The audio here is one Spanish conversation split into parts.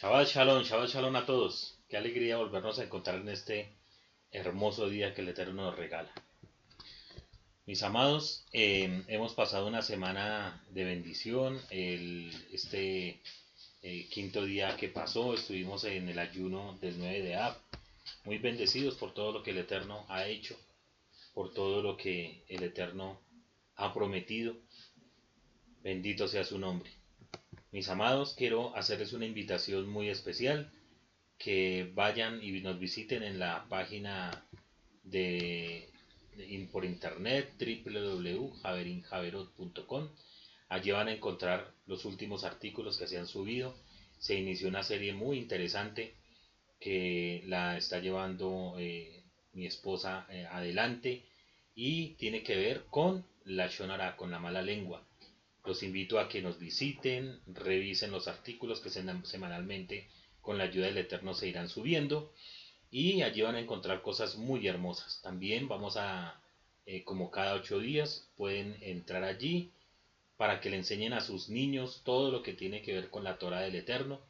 Shabbat Shalom, Shabbat Shalom a todos. Qué alegría volvernos a encontrar en este hermoso día que el Eterno nos regala. Mis amados, eh, hemos pasado una semana de bendición. Este eh, quinto día que pasó, estuvimos en el ayuno del 9 de Ab. Muy bendecidos por todo lo que el Eterno ha hecho, por todo lo que el Eterno ha prometido. Bendito sea su nombre. Mis amados, quiero hacerles una invitación muy especial, que vayan y nos visiten en la página de, por internet www.javerinjaverot.com. Allí van a encontrar los últimos artículos que se han subido. Se inició una serie muy interesante que la está llevando eh, mi esposa eh, adelante y tiene que ver con la shonara, con la mala lengua. Los invito a que nos visiten, revisen los artículos que semanalmente con la ayuda del Eterno se irán subiendo y allí van a encontrar cosas muy hermosas. También vamos a, eh, como cada ocho días, pueden entrar allí para que le enseñen a sus niños todo lo que tiene que ver con la Torah del Eterno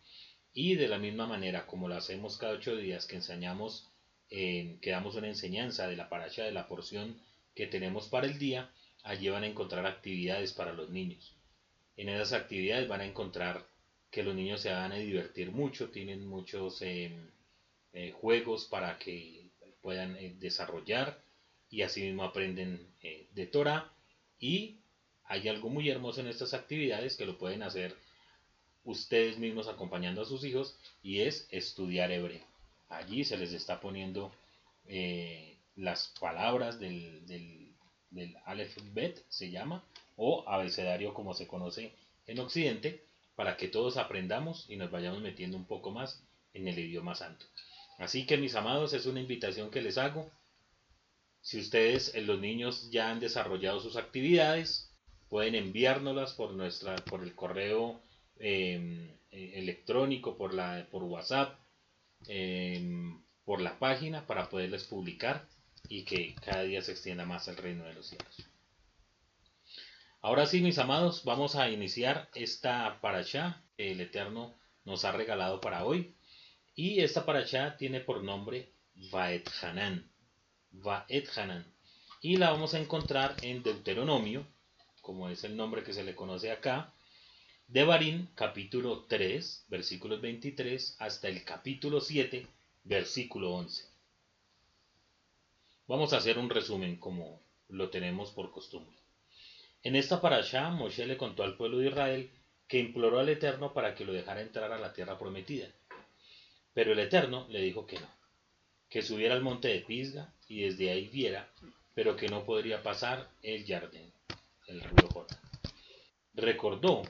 y de la misma manera como lo hacemos cada ocho días que enseñamos, eh, que damos una enseñanza de la paracha de la porción que tenemos para el día, allí van a encontrar actividades para los niños. En esas actividades van a encontrar que los niños se van a divertir mucho, tienen muchos em, eh, juegos para que puedan eh, desarrollar y asimismo aprenden eh, de Torah y hay algo muy hermoso en estas actividades que lo pueden hacer ustedes mismos acompañando a sus hijos y es estudiar hebreo. Allí se les está poniendo las palabras del del Aleph Bet se llama, o abecedario como se conoce en Occidente, para que todos aprendamos y nos vayamos metiendo un poco más en el idioma santo. Así que mis amados, es una invitación que les hago. Si ustedes, eh, los niños, ya han desarrollado sus actividades, pueden enviárnoslas por, nuestra, por el correo em, eh, electrónico, por, la, por WhatsApp, em, por la página para poderles publicar y que cada día se extienda más el reino de los cielos. Ahora sí, mis amados, vamos a iniciar esta paracha que el Eterno nos ha regalado para hoy. Y esta paracha tiene por nombre Vaet Hanan. Vaet Hanan. Y la vamos a encontrar en Deuteronomio, como es el nombre que se le conoce acá, de Barín, capítulo 3, versículos 23, hasta el capítulo 7, versículo 11. Vamos a hacer un resumen como lo tenemos por costumbre. En esta parasha, Moshe le contó al pueblo de Israel que imploró al Eterno para que lo dejara entrar a la tierra prometida. Pero el Eterno le dijo que no, que subiera al monte de Pisga y desde ahí viera, pero que no podría pasar el Jardín, el río Jordán. Recordó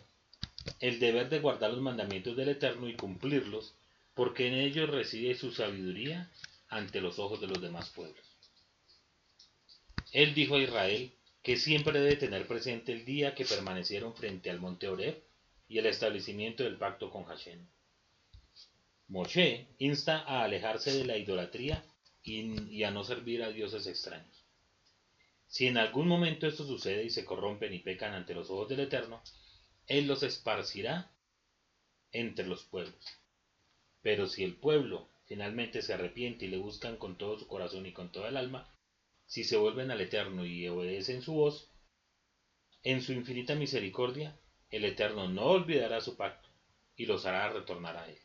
el deber de guardar los mandamientos del Eterno y cumplirlos, porque en ellos reside su sabiduría ante los ojos de los demás pueblos. Él dijo a Israel que siempre debe tener presente el día que permanecieron frente al monte Oreb y el establecimiento del pacto con Hashem. Moshe insta a alejarse de la idolatría y, a no servir a dioses extraños. Si en algún momento esto sucede y se corrompen y pecan ante los ojos del Eterno, Él los esparcirá entre los pueblos. Pero si el pueblo finalmente se arrepiente y le buscan con todo su corazón y con toda el alma, si se vuelven al Eterno y obedecen su voz, en su infinita misericordia, el Eterno no olvidará su pacto y los hará retornar a él.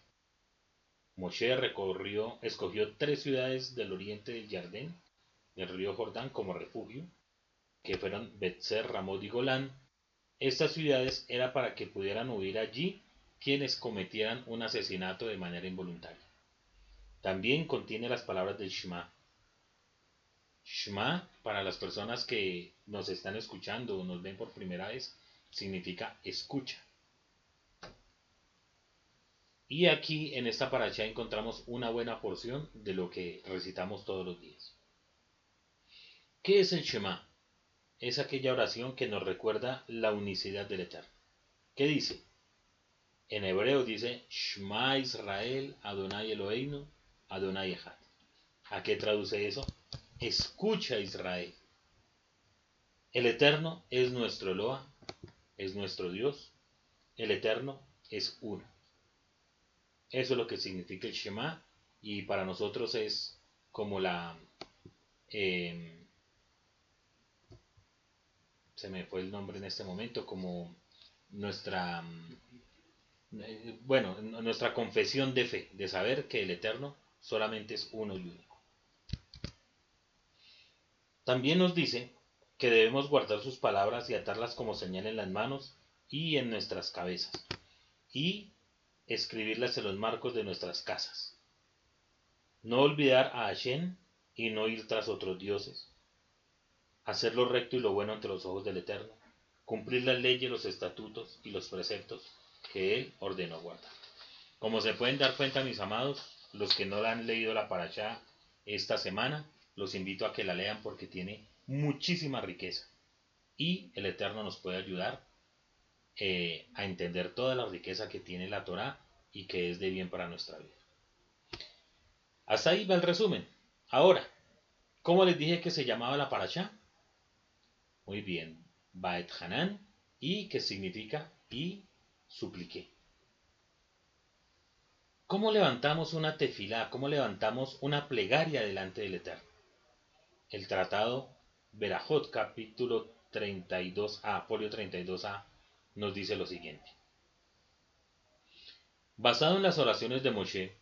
Moshe recorrió, escogió tres ciudades del oriente del Jardín, del río Jordán, como refugio, que fueron Betzer, Ramot y Golán. Estas ciudades era para que pudieran huir allí quienes cometieran un asesinato de manera involuntaria. También contiene las palabras del Shema, Shema, para las personas que nos están escuchando o nos ven por primera vez, significa escucha. Y aquí en esta paracha encontramos una buena porción de lo que recitamos todos los días. ¿Qué es el Shema? Es aquella oración que nos recuerda la unicidad del Eterno. ¿Qué dice? En hebreo dice Shema Israel Adonai Eloheinu Adonai Echad. ¿A qué traduce eso? Escucha Israel. El Eterno es nuestro Eloa, es nuestro Dios. El Eterno es uno. Eso es lo que significa el Shema y para nosotros es como la... Em, se me fue el nombre en este momento, como nuestra... Eh, bueno, nuestra confesión de fe, de saber que el Eterno solamente es uno y único. También nos dice que debemos guardar sus palabras y atarlas como señal en las manos y en nuestras cabezas, y escribirlas en los marcos de nuestras casas. No olvidar a Hashem y no ir tras otros dioses. Hacer lo recto y lo bueno ante los ojos del Eterno. Cumplir las leyes, los estatutos y los preceptos que Él ordenó guardar. Como se pueden dar cuenta, mis amados, los que no la han leído la paracha esta semana, los invito a que la lean porque tiene muchísima riqueza. Y el Eterno nos puede ayudar eh, a entender toda la riqueza que tiene la Torah y que es de bien para nuestra vida. Hasta ahí va el resumen. Ahora, ¿cómo les dije que se llamaba la paracha? Muy bien, Baet Hanan y que significa y supliqué. ¿Cómo levantamos una tefilá? ¿Cómo levantamos una plegaria delante del Eterno? El tratado Berajot, capítulo 32a, folio 32a, nos dice lo siguiente. Basado en las oraciones de Moshe,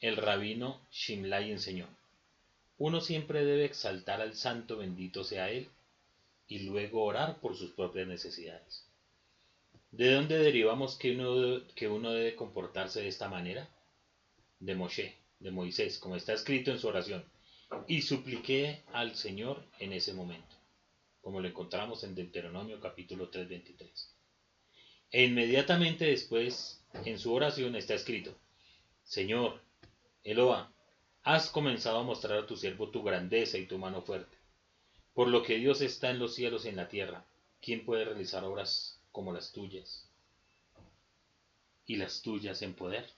el rabino Shimlai enseñó, uno siempre debe exaltar al santo bendito sea él y luego orar por sus propias necesidades. ¿De dónde derivamos que uno, que uno debe comportarse de esta manera? de Moshe, de Moisés, como está escrito en su oración. Y supliqué al Señor en ese momento, como lo encontramos en Deuteronomio capítulo 3:23. E inmediatamente después, en su oración está escrito, Señor, Eloa, has comenzado a mostrar a tu siervo tu grandeza y tu mano fuerte. Por lo que Dios está en los cielos y en la tierra, ¿quién puede realizar obras como las tuyas? Y las tuyas en poder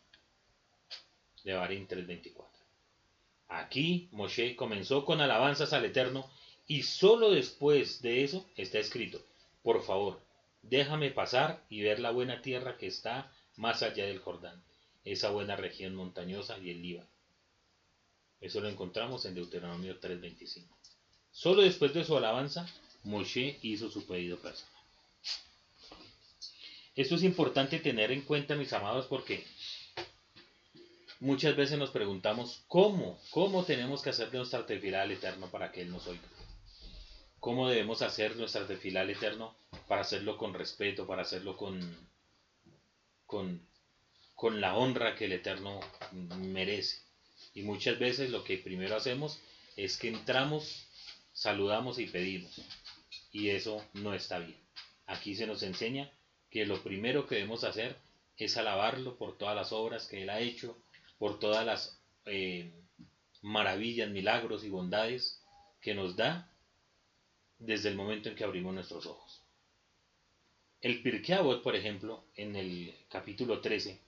de Barín 3.24. Aquí Moshe comenzó con alabanzas al Eterno y solo después de eso está escrito, por favor, déjame pasar y ver la buena tierra que está más allá del Jordán, esa buena región montañosa y el Líbano. Eso lo encontramos en Deuteronomio 3.25. Solo después de su alabanza, Moshe hizo su pedido personal. Esto es importante tener en cuenta, mis amados, porque muchas veces nos preguntamos cómo, cómo tenemos que hacer nuestra tefilá al Eterno para que Él nos oiga. ¿Cómo debemos hacer nuestra tefilá al Eterno para hacerlo con respeto, para hacerlo con, con, con la honra que el Eterno merece? Y muchas veces lo que primero hacemos es que entramos, saludamos y pedimos. Y eso no está bien. Aquí se nos enseña que lo primero que debemos hacer es alabarlo por todas las obras que Él ha hecho, por todas las eh, maravillas, milagros y bondades que nos da desde el momento en que abrimos nuestros ojos. El Pirkei por ejemplo, en el capítulo 13,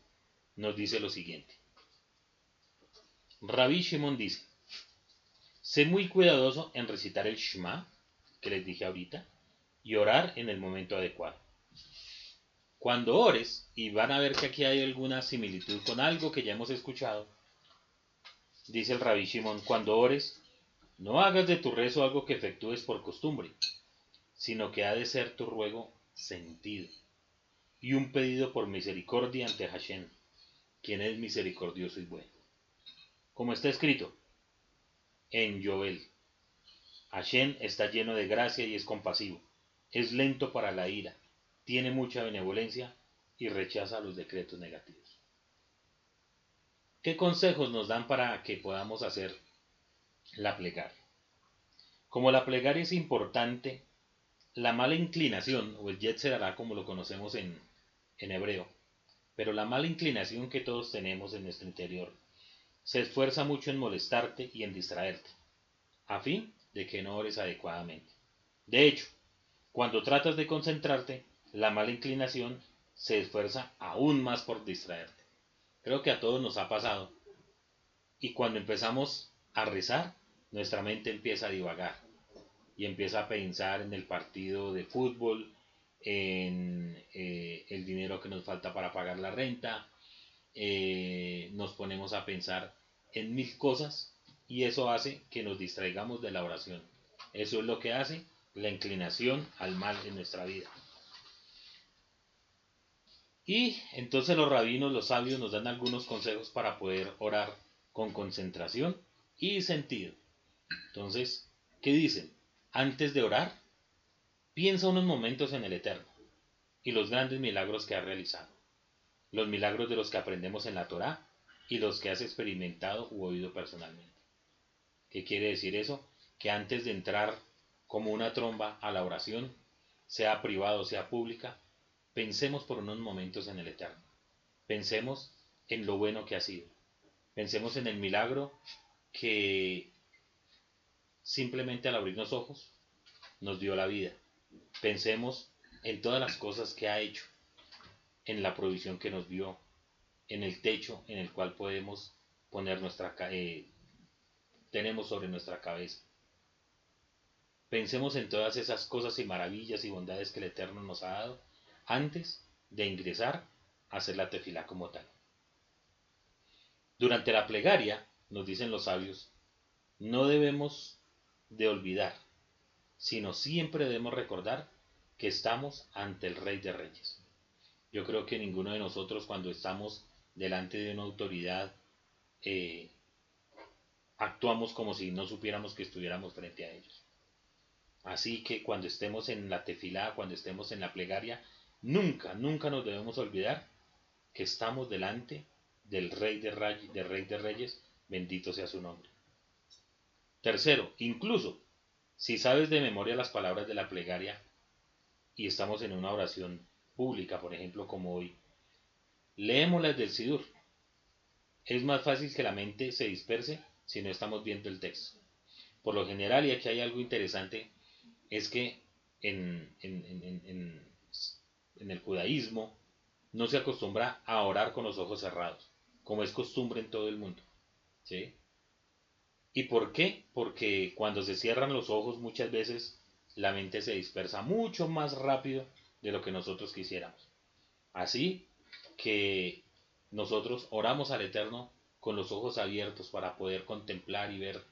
nos dice lo siguiente. Rabbi Shimon dice, sé muy cuidadoso en recitar el Shema, que les dije ahorita, y orar en el momento adecuado. Cuando ores, y van a ver que aquí hay alguna similitud con algo que ya hemos escuchado, dice el rabí Shimon, cuando ores, no hagas de tu rezo algo que efectúes por costumbre, sino que ha de ser tu ruego sentido y un pedido por misericordia ante Hashem, quien es misericordioso y bueno. Como está escrito en Joel, Hashem está lleno de gracia y es compasivo, es lento para la ira tiene mucha benevolencia y rechaza los decretos negativos. ¿Qué consejos nos dan para que podamos hacer la plegaria? Como la plegaria es importante, la mala inclinación, o el yetzer como lo conocemos en, en hebreo, pero la mala inclinación que todos tenemos en nuestro interior, se esfuerza mucho en molestarte y en distraerte, a fin de que no ores adecuadamente. De hecho, cuando tratas de concentrarte, la mala inclinación se esfuerza aún más por distraerte. Creo que a todos nos ha pasado. Y cuando empezamos a rezar, nuestra mente empieza a divagar y empieza a pensar en el partido de fútbol, en eh, el dinero que nos falta para pagar la renta, eh, nos ponemos a pensar en mil cosas y eso hace que nos distraigamos de la oración. Eso es lo que hace la inclinación al mal en nuestra vida. Y entonces los rabinos, los sabios, nos dan algunos consejos para poder orar con concentración y sentido. Entonces, ¿qué dicen? Antes de orar, piensa unos momentos en el Eterno y los grandes milagros que ha realizado. Los milagros de los que aprendemos en la Torá y los que has experimentado u oído personalmente. ¿Qué quiere decir eso? Que antes de entrar como una tromba a la oración, sea privada o sea pública, Pensemos por unos momentos en el Eterno. Pensemos en lo bueno que ha sido. Pensemos en el milagro que simplemente al abrirnos ojos nos dio la vida. Pensemos en todas las cosas que ha hecho, en la provisión que nos dio, en el techo en el cual podemos poner nuestra eh, tenemos sobre nuestra cabeza. Pensemos en todas esas cosas y maravillas y bondades que el Eterno nos ha dado antes de ingresar a hacer la tefila como tal. Durante la plegaria, nos dicen los sabios, no debemos de olvidar, sino siempre debemos recordar que estamos ante el Rey de Reyes. Yo creo que ninguno de nosotros cuando estamos delante de una autoridad eh, actuamos como si no supiéramos que estuviéramos frente a ellos. Así que cuando estemos en la tefilá, cuando estemos en la plegaria, Nunca, nunca nos debemos olvidar que estamos delante del Rey de, Rey de Reyes, bendito sea su nombre. Tercero, incluso si sabes de memoria las palabras de la plegaria y estamos en una oración pública, por ejemplo, como hoy, leémoslas del Sidur. Es más fácil que la mente se disperse si no estamos viendo el texto. Por lo general, y aquí hay algo interesante, es que en el judaísmo, no se acostumbra a orar con los ojos cerrados, como es costumbre en todo el mundo. ¿sí? ¿Y por qué? Porque cuando se cierran los ojos muchas veces la mente se dispersa mucho más rápido de lo que nosotros quisiéramos. Así que nosotros oramos al Eterno con los ojos abiertos para poder contemplar y ver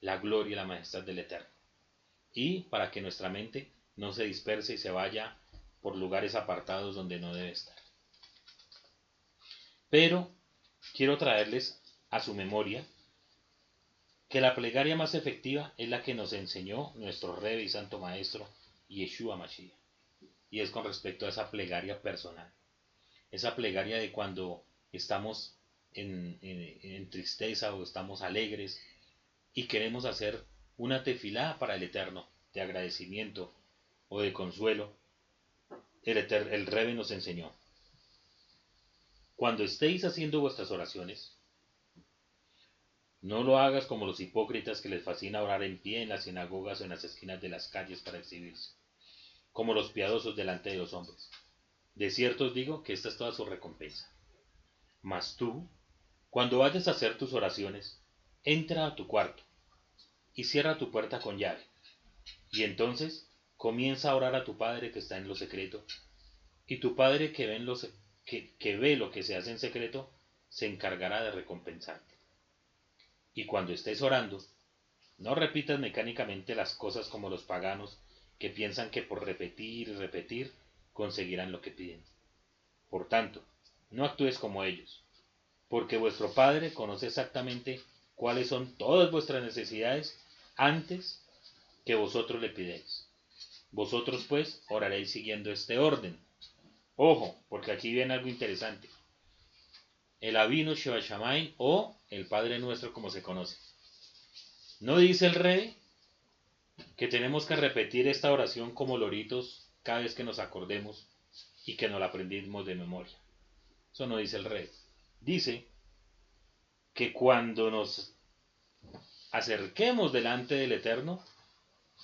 la gloria y la majestad del Eterno. Y para que nuestra mente no se disperse y se vaya por lugares apartados donde no debe estar. Pero quiero traerles a su memoria que la plegaria más efectiva es la que nos enseñó nuestro Rey y Santo Maestro Yeshua Mashiach. Y es con respecto a esa plegaria personal. Esa plegaria de cuando estamos en, tristeza o estamos alegres y queremos hacer una tefilá para el Eterno de agradecimiento o de consuelo el, el Rebe nos enseñó. Cuando estéis haciendo vuestras oraciones, no lo hagas como los hipócritas que les fascina orar en pie en las sinagogas o en las esquinas de las calles para exhibirse, como los piadosos delante de los hombres. De cierto os digo que esta es toda su recompensa. Mas tú, cuando vayas a hacer tus oraciones, entra a tu cuarto y cierra tu puerta con llave. Y entonces Comienza a orar a tu Padre que está en lo secreto, y tu Padre que ve, lo, que ve lo que se hace en secreto, se encargará de recompensarte. Y cuando estés orando, no repitas mecánicamente las cosas como los paganos que piensan que por repetir y repetir conseguirán lo que piden. Por tanto, no actúes como ellos, porque vuestro Padre conoce exactamente cuáles son todas vuestras necesidades antes que vosotros le pidéis. Vosotros pues oraréis siguiendo este orden. Ojo, porque aquí viene algo interesante. El Abino Shevashamay o el Padre Nuestro como se conoce. ¿No dice el rey que tenemos que repetir esta oración como loritos cada vez que nos acordemos y que nos la aprendimos de memoria? Eso no dice el rey. Dice que cuando nos acerquemos delante del Eterno,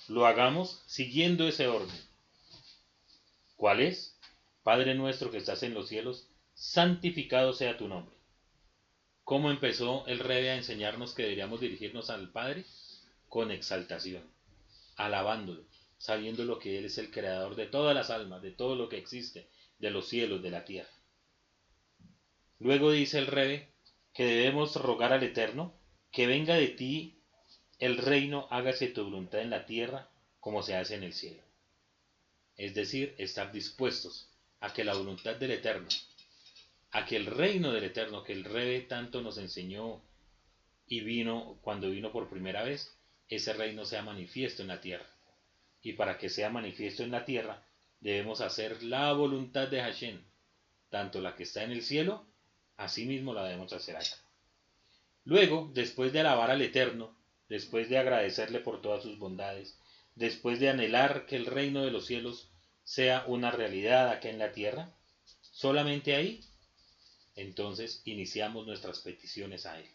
lo hagamos siguiendo ese orden. ¿Cuál es? Padre nuestro que estás en los cielos, santificado sea tu nombre. ¿Cómo empezó el rey a enseñarnos que deberíamos dirigirnos al Padre? Con exaltación, alabándolo, sabiendo lo que Él es el creador de todas las almas, de todo lo que existe, de los cielos, de la tierra. Luego dice el Rebe que debemos rogar al Eterno que venga de ti el reino, hágase tu voluntad en la tierra como se hace en el cielo. Es decir, estar dispuestos a que la voluntad del Eterno, a que el reino del Eterno, que el Rebe tanto nos enseñó y vino cuando vino por primera vez, ese reino sea manifiesto en la tierra. Y para que sea manifiesto en la tierra, debemos hacer la voluntad de Hashem, tanto la que está en el cielo, así mismo la debemos hacer acá. Luego, después de alabar al Eterno, después de agradecerle por todas sus bondades, después de anhelar que el reino de los cielos sea una realidad acá en la tierra, solamente ahí, entonces iniciamos nuestras peticiones a Él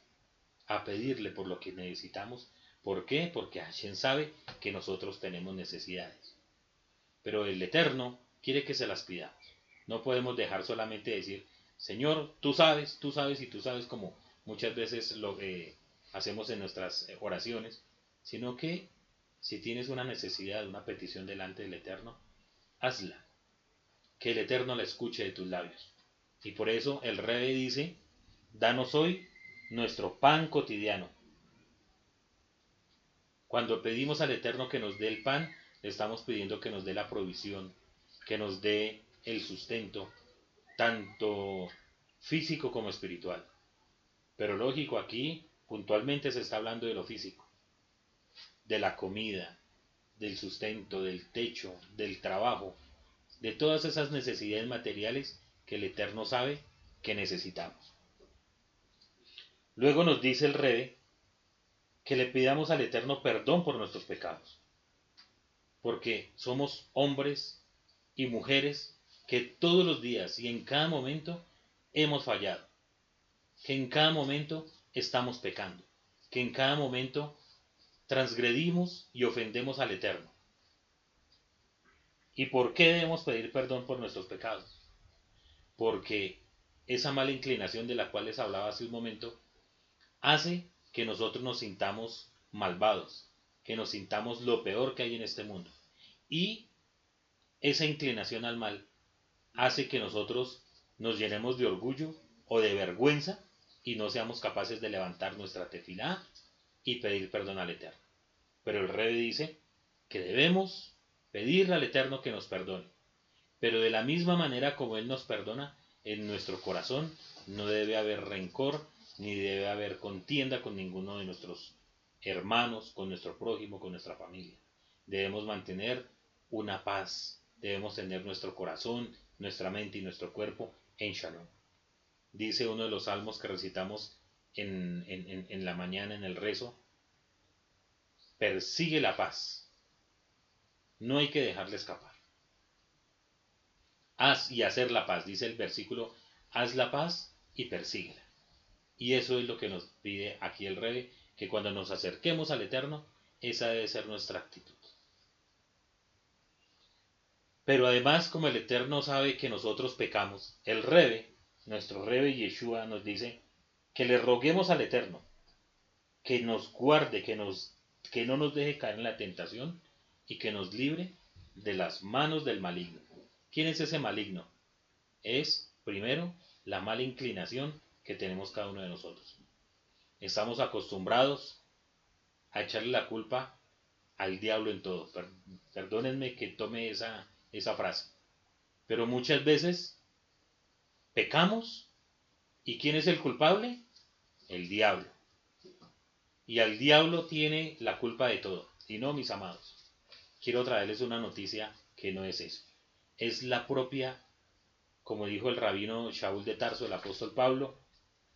a pedirle por lo que necesitamos. ¿Por qué? Porque Hashem sabe que nosotros tenemos necesidades. Pero el Eterno quiere que se las pidamos. No podemos dejar solamente decir, Señor, tú sabes, tú sabes y tú sabes como muchas veces lo eh, hacemos en nuestras oraciones, sino que si tienes una necesidad, una petición delante del Eterno, hazla. Que el Eterno la escuche de tus labios. Y por eso el Rey dice, danos hoy nuestro pan cotidiano. Cuando pedimos al Eterno que nos dé el pan, le estamos pidiendo que nos dé la provisión, que nos dé el sustento, tanto físico como espiritual. Pero lógico, aquí puntualmente se está hablando de lo físico, de la comida, del sustento, del techo, del trabajo, de todas esas necesidades materiales que el Eterno sabe que necesitamos. Luego nos dice el Rebe que le pidamos al Eterno perdón por nuestros pecados, porque somos hombres y mujeres que todos los días y en cada momento hemos fallado, que en cada momento estamos pecando, que en cada momento transgredimos y ofendemos al Eterno. ¿Y por qué debemos pedir perdón por nuestros pecados? Porque esa mala inclinación de la cual les hablaba hace un momento hace que nosotros nos sintamos malvados, que nos sintamos lo peor que hay en este mundo. Y esa inclinación al mal hace que nosotros nos llenemos de orgullo o de vergüenza y no seamos capaces de levantar nuestra tefilá y pedir perdón al Eterno. Pero el rey dice que debemos pedirle al Eterno que nos perdone. Pero de la misma manera como Él nos perdona, en nuestro corazón no debe haber rencor ni debe haber contienda con ninguno de nuestros hermanos, con nuestro prójimo, con nuestra familia. Debemos mantener una paz, debemos tener nuestro corazón, nuestra mente y nuestro cuerpo en shalom. Dice uno de los salmos que recitamos en, la mañana en el rezo, persigue la paz, no hay que dejarle escapar. Haz y hacer la paz, dice el versículo, haz la paz y persíguela. Y eso es lo que nos pide aquí el rey, que cuando nos acerquemos al Eterno, esa debe ser nuestra actitud. Pero además, como el Eterno sabe que nosotros pecamos, el Rebe, nuestro Rebe Yeshua, nos dice que le roguemos al Eterno, que nos guarde, que, nos, que no nos deje caer en la tentación y que nos libre de las manos del maligno. ¿Quién es ese maligno? Es, primero, la mala inclinación que tenemos cada uno de nosotros. Estamos acostumbrados a echarle la culpa al diablo en todo. Perdónenme que tome esa, esa frase. Pero muchas veces pecamos y ¿quién es el culpable? El diablo. Y al diablo tiene la culpa de todo. Y no, mis amados. Quiero traerles una noticia que no es eso. Es la propia, como dijo el rabino Shaul de Tarso, el apóstol Pablo,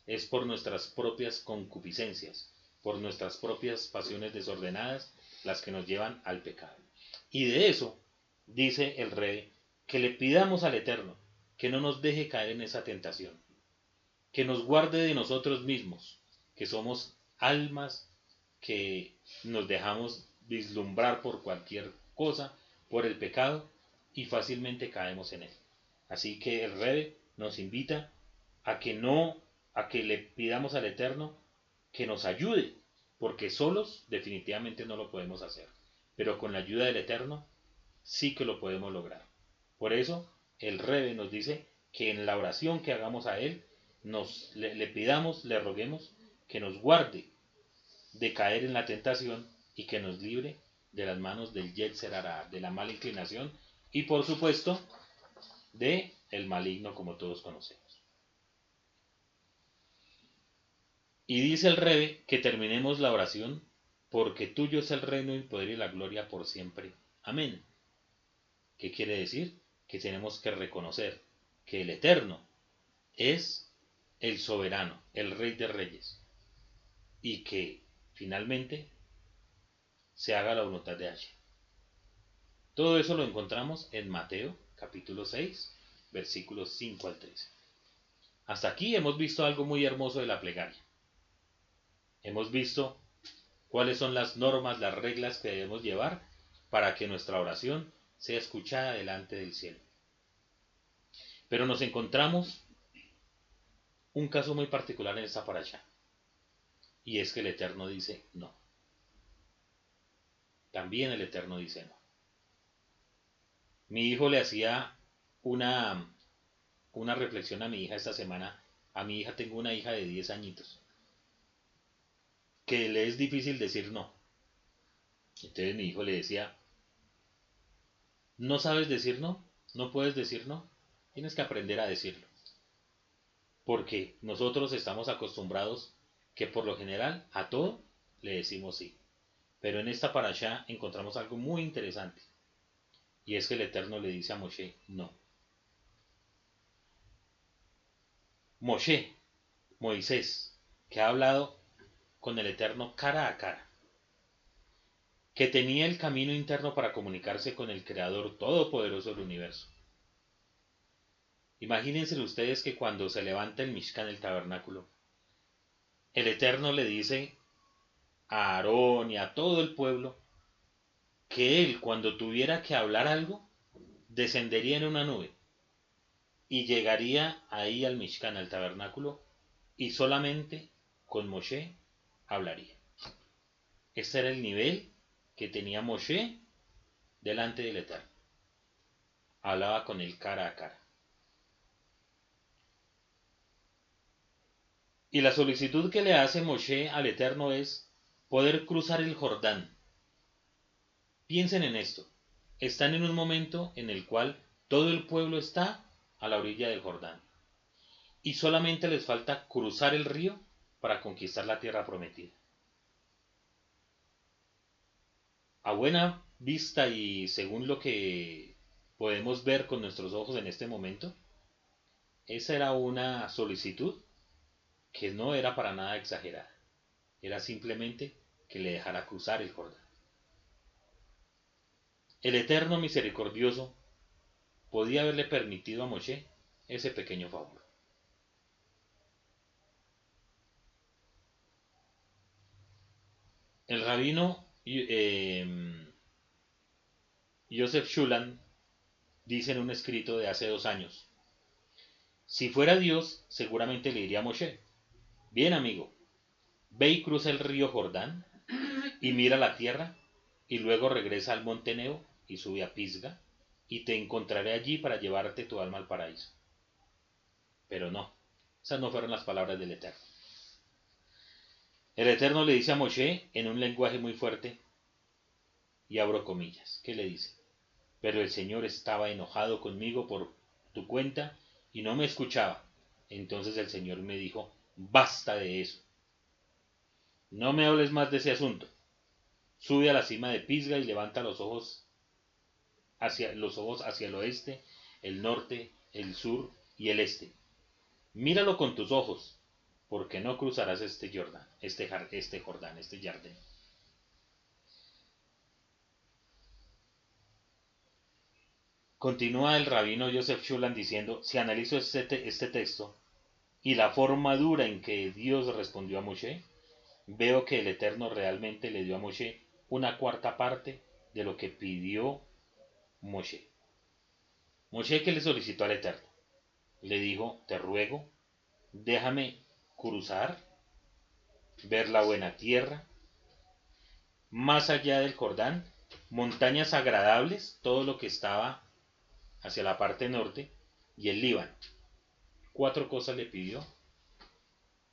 es por nuestras propias concupiscencias, por nuestras propias pasiones desordenadas, las que nos llevan al pecado. Y de eso dice el rey que le pidamos al Eterno que no nos deje caer en esa tentación, que nos guarde de nosotros mismos, que somos almas que nos dejamos vislumbrar por cualquier cosa, por el pecado, y fácilmente caemos en él. Así que el rey nos invita a que no a que le pidamos al Eterno que nos ayude, porque solos definitivamente no lo podemos hacer, pero con la ayuda del Eterno sí que lo podemos lograr. Por eso el Rebe nos dice que en la oración que hagamos a Él nos le, pidamos, le roguemos que nos guarde de caer en la tentación y que nos libre de las manos del Yetzer de la mala inclinación y por supuesto de el maligno como todos conocemos. Y dice el Rebe que terminemos la oración porque tuyo es el reino, el poder y la gloria por siempre. Amén. ¿Qué quiere decir? Que tenemos que reconocer que el Eterno es el soberano, el rey de reyes, y que finalmente se haga la voluntad de Hashem. Todo eso lo encontramos en Mateo capítulo 6, versículos 5 al 13. Hasta aquí hemos visto algo muy hermoso de la plegaria. Hemos visto cuáles son las normas, las reglas que debemos llevar para que nuestra oración sea escuchada delante del cielo. Pero nos encontramos un caso muy particular en esta allá Y es que el Eterno dice no. También el Eterno dice no. Mi hijo le hacía una, una reflexión a mi hija esta semana. A mi hija tengo una hija de 10 añitos. Que le es difícil decir no. Entonces mi hijo le decía, ¿no sabes decir no? ¿No puedes decir no? Tienes que aprender a decirlo. Porque nosotros estamos acostumbrados que por lo general a todo le decimos sí. Pero en esta parasha encontramos algo muy interesante. Y es que el Eterno le dice a Moshe, no. Moshe, Moisés, que ha hablado con el Eterno cara a cara, que tenía el camino interno para comunicarse con el Creador Todopoderoso del universo. Imagínense ustedes que cuando se levanta el Mishkan, el tabernáculo, el Eterno le dice a Aarón y a todo el pueblo que él cuando tuviera que hablar algo, descendería en una nube y llegaría ahí al Mishkan, al tabernáculo, y solamente con Moshe hablaría. Este era el nivel que tenía Moshe delante del Eterno. Hablaba con él cara a cara. Y la solicitud que le hace Moshe al Eterno es poder cruzar el Jordán. Piensen en esto. Están en un momento en el cual todo el pueblo está a la orilla del Jordán. Y solamente les falta cruzar el río para conquistar la tierra prometida. A buena vista y según lo que podemos ver con nuestros ojos en este momento, esa era una solicitud que no era para nada exagerada. Era simplemente que le dejara cruzar el Jordán. El Eterno Misericordioso podía haberle permitido a Moshe ese pequeño favor. El rabino eh, Joseph Shulan dice en un escrito de hace dos años, si fuera Dios, seguramente le diría a Moshe, bien amigo, ve y cruza el río Jordán y mira la tierra y luego regresa al monte y sube a Pisga y te encontraré allí para llevarte tu alma al paraíso. Pero no, esas no fueron las palabras del Eterno. El Eterno le dice a Moshe en un lenguaje muy fuerte, y abro comillas, ¿qué le dice? Pero el Señor estaba enojado conmigo por tu cuenta y no me escuchaba. Entonces el Señor me dijo, basta de eso. No me hables más de ese asunto. Sube a la cima de Pisga y levanta los ojos hacia los ojos hacia el oeste, el norte, el sur y el este. Míralo con tus ojos, porque no cruzarás este Jordán, este, este Jordán, este Jardín. Continúa el rabino Joseph Shulan diciendo, si analizo este, este texto y la forma dura en que Dios respondió a Moshe, veo que el Eterno realmente le dio a Moshe una cuarta parte de lo que pidió Moshe. Moshe que le solicitó al Eterno. Le dijo, te ruego, déjame cruzar, ver la buena tierra, más allá del Jordán, montañas agradables, todo lo que estaba hacia la parte norte, y el Líbano. Cuatro cosas le pidió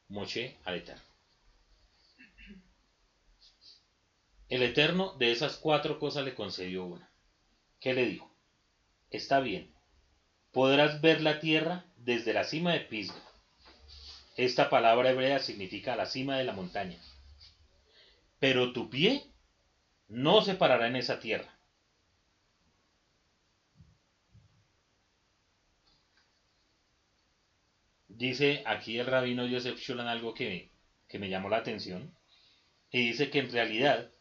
Moshe al Eterno. El Eterno de esas cuatro cosas le concedió una. ¿Qué le dijo? Está bien, podrás ver la tierra desde la cima de Pisga. Esta palabra hebrea significa la cima de la montaña. Pero tu pie no se parará en esa tierra. Dice aquí el rabino Joseph Shulan algo que, que me llamó la atención. Y dice que en realidad,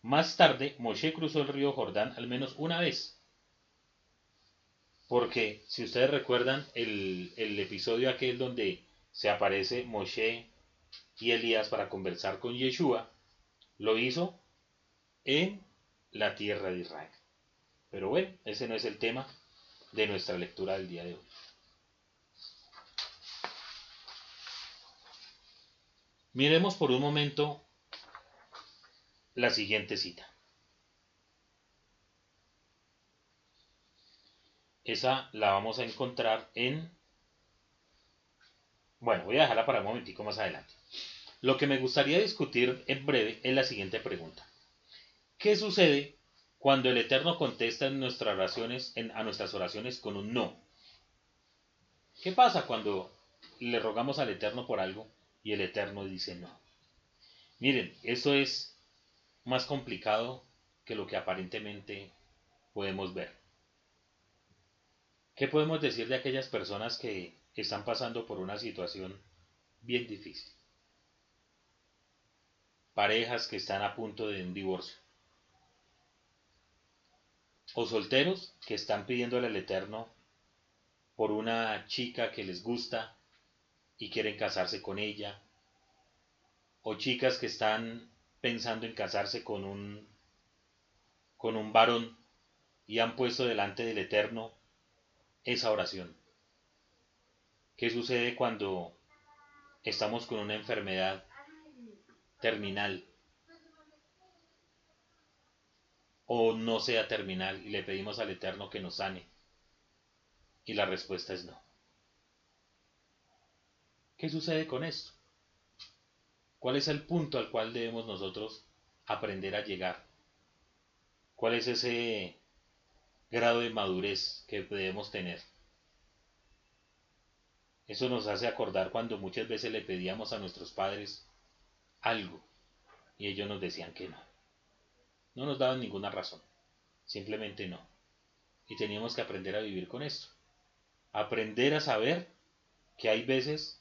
más tarde, Moshe cruzó el río Jordán al menos una vez. Porque, si ustedes recuerdan, el, el episodio aquel donde se aparece Moshe y Elías para conversar con Yeshua, lo hizo en la tierra de Israel. Pero bueno, ese no es el tema de nuestra lectura del día de hoy. Miremos por un momento la siguiente cita. Esa la vamos a encontrar en... Bueno, voy a dejarla para un momentico más adelante. Lo que me gustaría discutir en breve es la siguiente pregunta. ¿Qué sucede cuando el Eterno contesta en nuestras oraciones, a nuestras oraciones con un no? ¿Qué pasa cuando le rogamos al Eterno por algo y el Eterno dice no? Miren, eso es más complicado que lo que aparentemente podemos ver. ¿Qué podemos decir de aquellas personas que están pasando por una situación bien difícil? Parejas que están a punto de un divorcio. O solteros que están pidiéndole al Eterno por una chica que les gusta y quieren casarse con ella. O chicas que están pensando en casarse con un con un varón y han puesto delante del Eterno esa oración. ¿Qué sucede cuando estamos con una enfermedad terminal o no sea terminal y le pedimos al Eterno que nos sane? Y la respuesta es no. ¿Qué sucede con esto? ¿Cuál es el punto al cual debemos nosotros aprender a llegar? ¿Cuál es ese grado de madurez que debemos tener. Eso nos hace acordar cuando muchas veces le pedíamos a nuestros padres algo y ellos nos decían que no. No nos daban ninguna razón, simplemente no. Y teníamos que aprender a vivir con esto. Aprender a saber que hay veces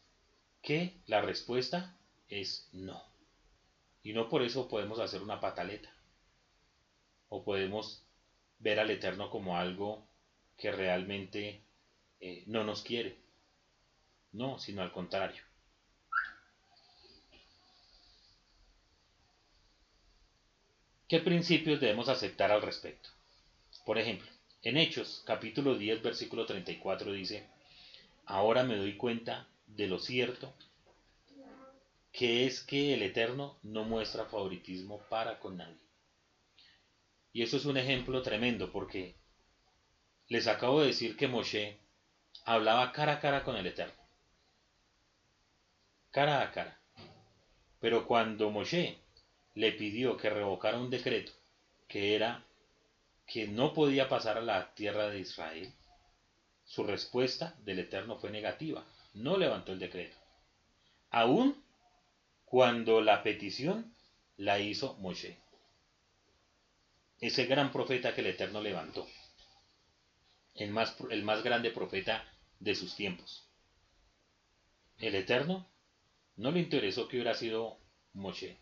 que la respuesta es no. Y no por eso podemos hacer una pataleta. O podemos ver al Eterno como algo que realmente eh, no nos quiere. No, sino al contrario. ¿Qué principios debemos aceptar al respecto? Por ejemplo, en Hechos, capítulo 10, versículo 34 dice, ahora me doy cuenta de lo cierto que es que el Eterno no muestra favoritismo para con nadie. Y eso es un ejemplo tremendo porque les acabo de decir que Moshe hablaba cara a cara con el Eterno. Cara a cara. Pero cuando Moshe le pidió que revocara un decreto que era que no podía pasar a la tierra de Israel, su respuesta del Eterno fue negativa. No levantó el decreto. Aún cuando la petición la hizo Moshe ese gran profeta que el Eterno levantó, el más, el más grande profeta de sus tiempos. El Eterno no le interesó que hubiera sido Moshe,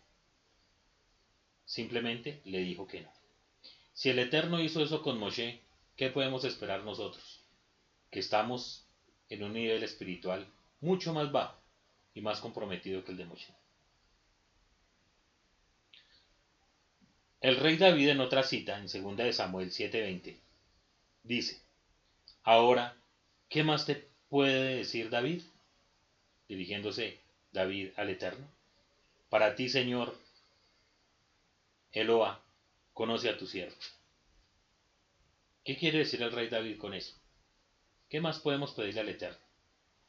simplemente le dijo que no. Si el Eterno hizo eso con Moshe, ¿qué podemos esperar nosotros? Que estamos en un nivel espiritual mucho más bajo y más comprometido que el de Moshe. El rey David en otra cita, en 2 de Samuel 7:20, dice, Ahora, ¿qué más te puede decir David? Dirigiéndose David al Eterno. Para ti, Señor, Eloa, conoce a tu siervo. ¿Qué quiere decir el rey David con eso? ¿Qué más podemos pedirle al Eterno?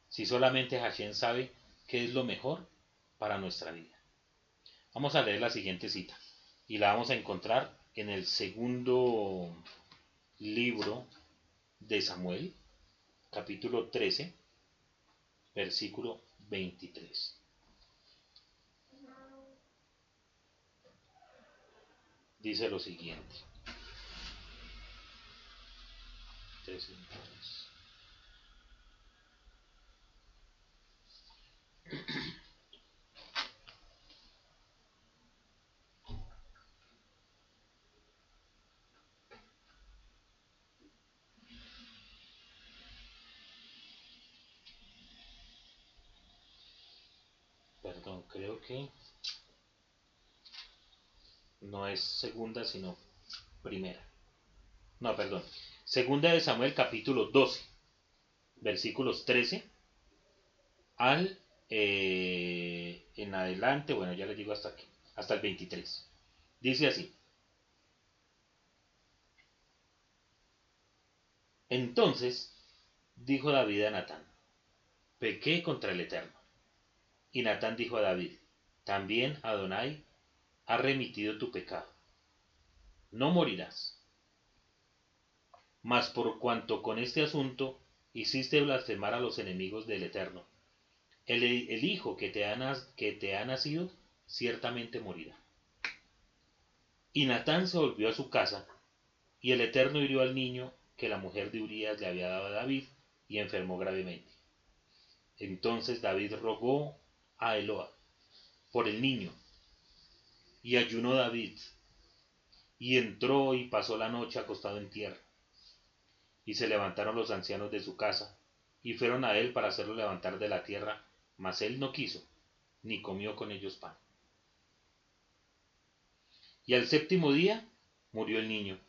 Si solamente Hashem sabe qué es lo mejor para nuestra vida. Vamos a leer la siguiente cita y la vamos a encontrar en el segundo libro de Samuel, capítulo 13, versículo 23. Dice lo siguiente. Creo que no es segunda, sino primera. No, perdón. Segunda de Samuel capítulo 12, versículos 13 al eh, en adelante, bueno, ya les digo hasta aquí, hasta el 23. Dice así. Entonces dijo David a Natán, pequé contra el Eterno. Y Natán dijo a David, también Adonai ha remitido tu pecado. No morirás. Mas por cuanto con este asunto hiciste blasfemar a los enemigos del Eterno, el, hijo que te, ha, que te ha nacido ciertamente morirá. Y Natán se volvió a su casa, y el Eterno hirió al niño que la mujer de Urías le había dado a David, y enfermó gravemente. Entonces David rogó a Eloa por el niño, y ayunó David, y entró y pasó la noche acostado en tierra. Y se levantaron los ancianos de su casa, y fueron a él para hacerlo levantar de la tierra, mas él no quiso, ni comió con ellos pan. Y al séptimo día murió el niño.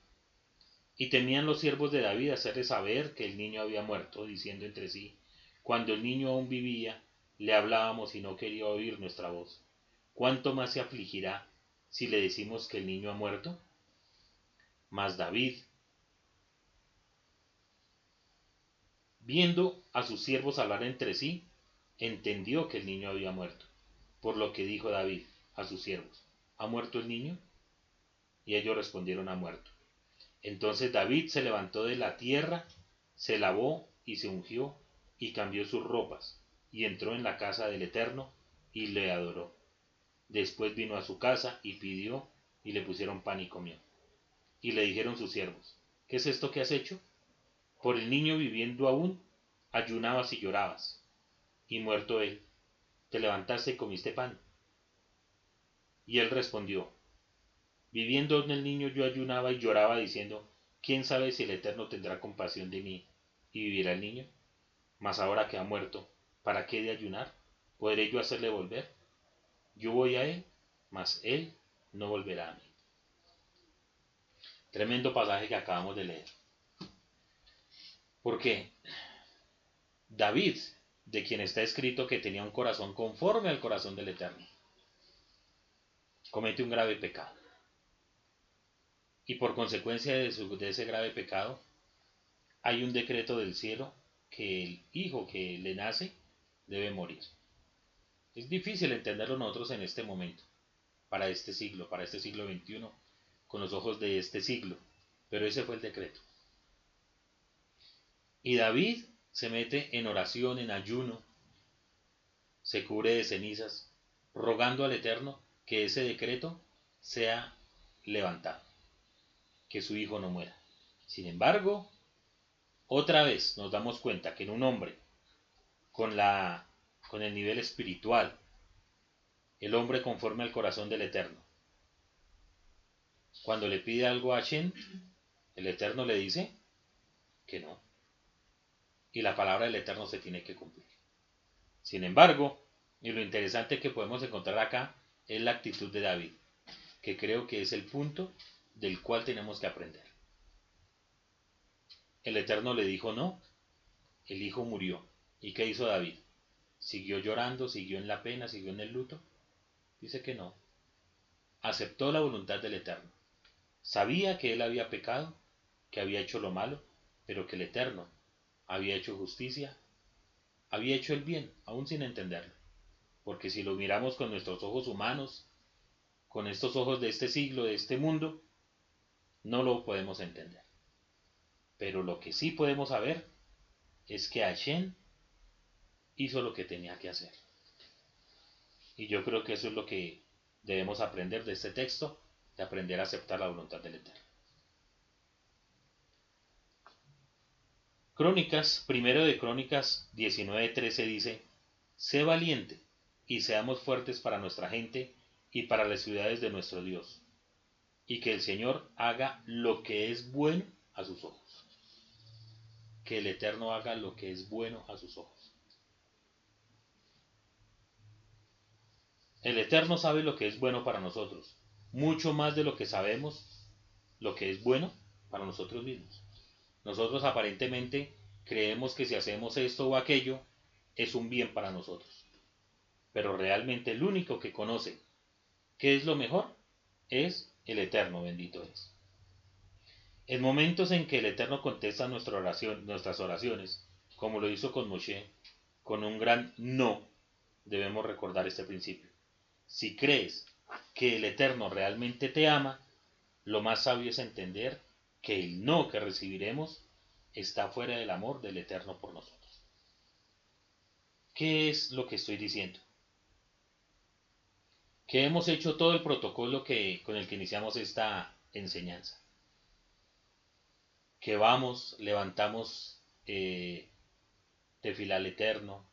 Y temían los siervos de David hacerle saber que el niño había muerto, diciendo entre sí, cuando el niño aún vivía, le hablábamos y no quería oír nuestra voz. ¿Cuánto más se afligirá si le decimos que el niño ha muerto? Mas David Viendo a sus siervos hablar entre sí, entendió que el niño había muerto. Por lo que dijo David a sus siervos, ¿ha muerto el niño? Y ellos respondieron, ha muerto. Entonces David se levantó de la tierra, se lavó y se ungió y cambió sus ropas y entró en la casa del Eterno y le adoró. Después vino a su casa y pidió y le pusieron pan y comió. Y le dijeron sus siervos, ¿qué es esto que has hecho? Por el niño viviendo aún, ayunabas y llorabas. Y muerto él, te levantaste y comiste pan. Y él respondió, viviendo en el niño yo ayunaba y lloraba diciendo, ¿quién sabe si el Eterno tendrá compasión de mí y vivirá el niño? Mas ahora que ha muerto, ¿para qué de ayunar? ¿Podré yo hacerle volver? Yo voy a él, mas él no volverá a mí. Tremendo pasaje que acabamos de leer. Porque David, de quien está escrito que tenía un corazón conforme al corazón del Eterno, comete un grave pecado. Y por consecuencia de, de ese grave pecado, hay un decreto del cielo que el hijo que le nace debe morir. Es difícil entenderlo nosotros en este momento, para este siglo, para este siglo XXI, con los ojos de este siglo, pero ese fue el decreto. Y David se mete en oración, en ayuno, se cubre de cenizas, rogando al Eterno que ese decreto sea levantado, que su hijo no muera. Sin embargo, otra vez nos damos cuenta que en un hombre con, la, con el nivel espiritual, el hombre conforme al corazón del Eterno, cuando le pide algo a Shen, el Eterno le dice que no y la palabra del Eterno se tiene que cumplir. Sin embargo, y lo interesante que podemos encontrar acá es la actitud de David, que creo que es el punto del cual tenemos que aprender. El Eterno le dijo no, el hijo murió. ¿Y qué hizo David? ¿Siguió llorando, siguió en la pena, siguió en el luto? Dice que no. Aceptó la voluntad del Eterno. Sabía que él había pecado, que había hecho lo malo, pero que el Eterno había hecho justicia, había hecho el bien, aún sin entenderlo. Porque si lo miramos con nuestros ojos humanos, con estos ojos de este siglo, de este mundo, no lo podemos entender. Pero lo que sí podemos saber es que Hashem hizo lo que tenía que hacer. Y yo creo que eso es lo que debemos aprender de este texto, de aprender a aceptar la voluntad del Eterno. Crónicas, primero de Crónicas 19:13 dice, Sé valiente y seamos fuertes para nuestra gente y para las ciudades de nuestro Dios, y que el Señor haga lo que es bueno a sus ojos. Que el Eterno haga lo que es bueno a sus ojos. El Eterno sabe lo que es bueno para nosotros, mucho más de lo que sabemos lo que es bueno para nosotros mismos. Nosotros aparentemente creemos que si hacemos esto o aquello es un bien para nosotros. Pero realmente el único que conoce qué es lo mejor es el Eterno, bendito es. En momentos en que el Eterno contesta nuestra oración, nuestras oraciones, como lo hizo con Moshe, con un gran no, debemos recordar este principio. Si crees que el Eterno realmente te ama, lo más sabio es entender que el no que recibiremos está fuera del amor del Eterno por nosotros. ¿Qué es lo que estoy diciendo? Que hemos hecho todo el protocolo que, con el que iniciamos esta enseñanza. Que vamos, levantamos eh, fila al Eterno,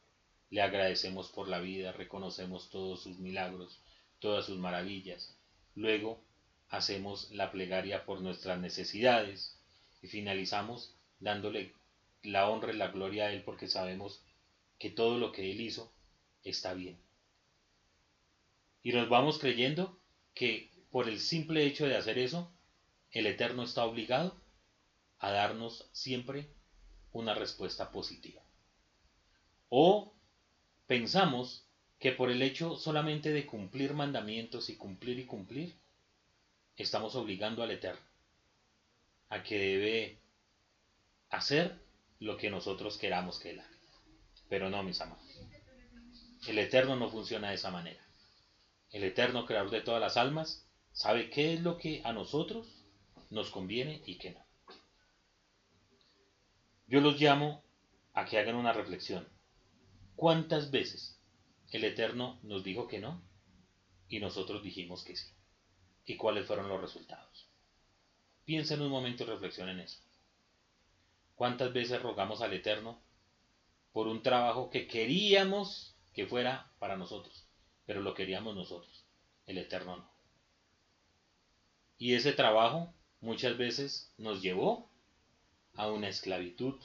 le agradecemos por la vida, reconocemos todos sus milagros, todas sus maravillas. Luego hacemos la plegaria por nuestras necesidades y finalizamos dándole la honra y la gloria a Él porque sabemos que todo lo que Él hizo está bien. Y nos vamos creyendo que por el simple hecho de hacer eso, el Eterno está obligado a darnos siempre una respuesta positiva. O pensamos que por el hecho solamente de cumplir mandamientos y cumplir y cumplir, estamos obligando al Eterno a que debe hacer lo que nosotros queramos que Él haga. Pero no, mis amados. El Eterno no funciona de esa manera. El Eterno, creador de todas las almas, sabe qué es lo que a nosotros nos conviene y qué no. Yo los llamo a que hagan una reflexión. ¿Cuántas veces el Eterno nos dijo que no y nosotros dijimos que sí? ¿Y cuáles fueron los resultados? Piensen un momento y reflexionen en eso. ¿Cuántas veces rogamos al Eterno por un trabajo que queríamos que fuera para nosotros, pero lo queríamos nosotros, el Eterno no? Y ese trabajo muchas veces nos llevó a una esclavitud,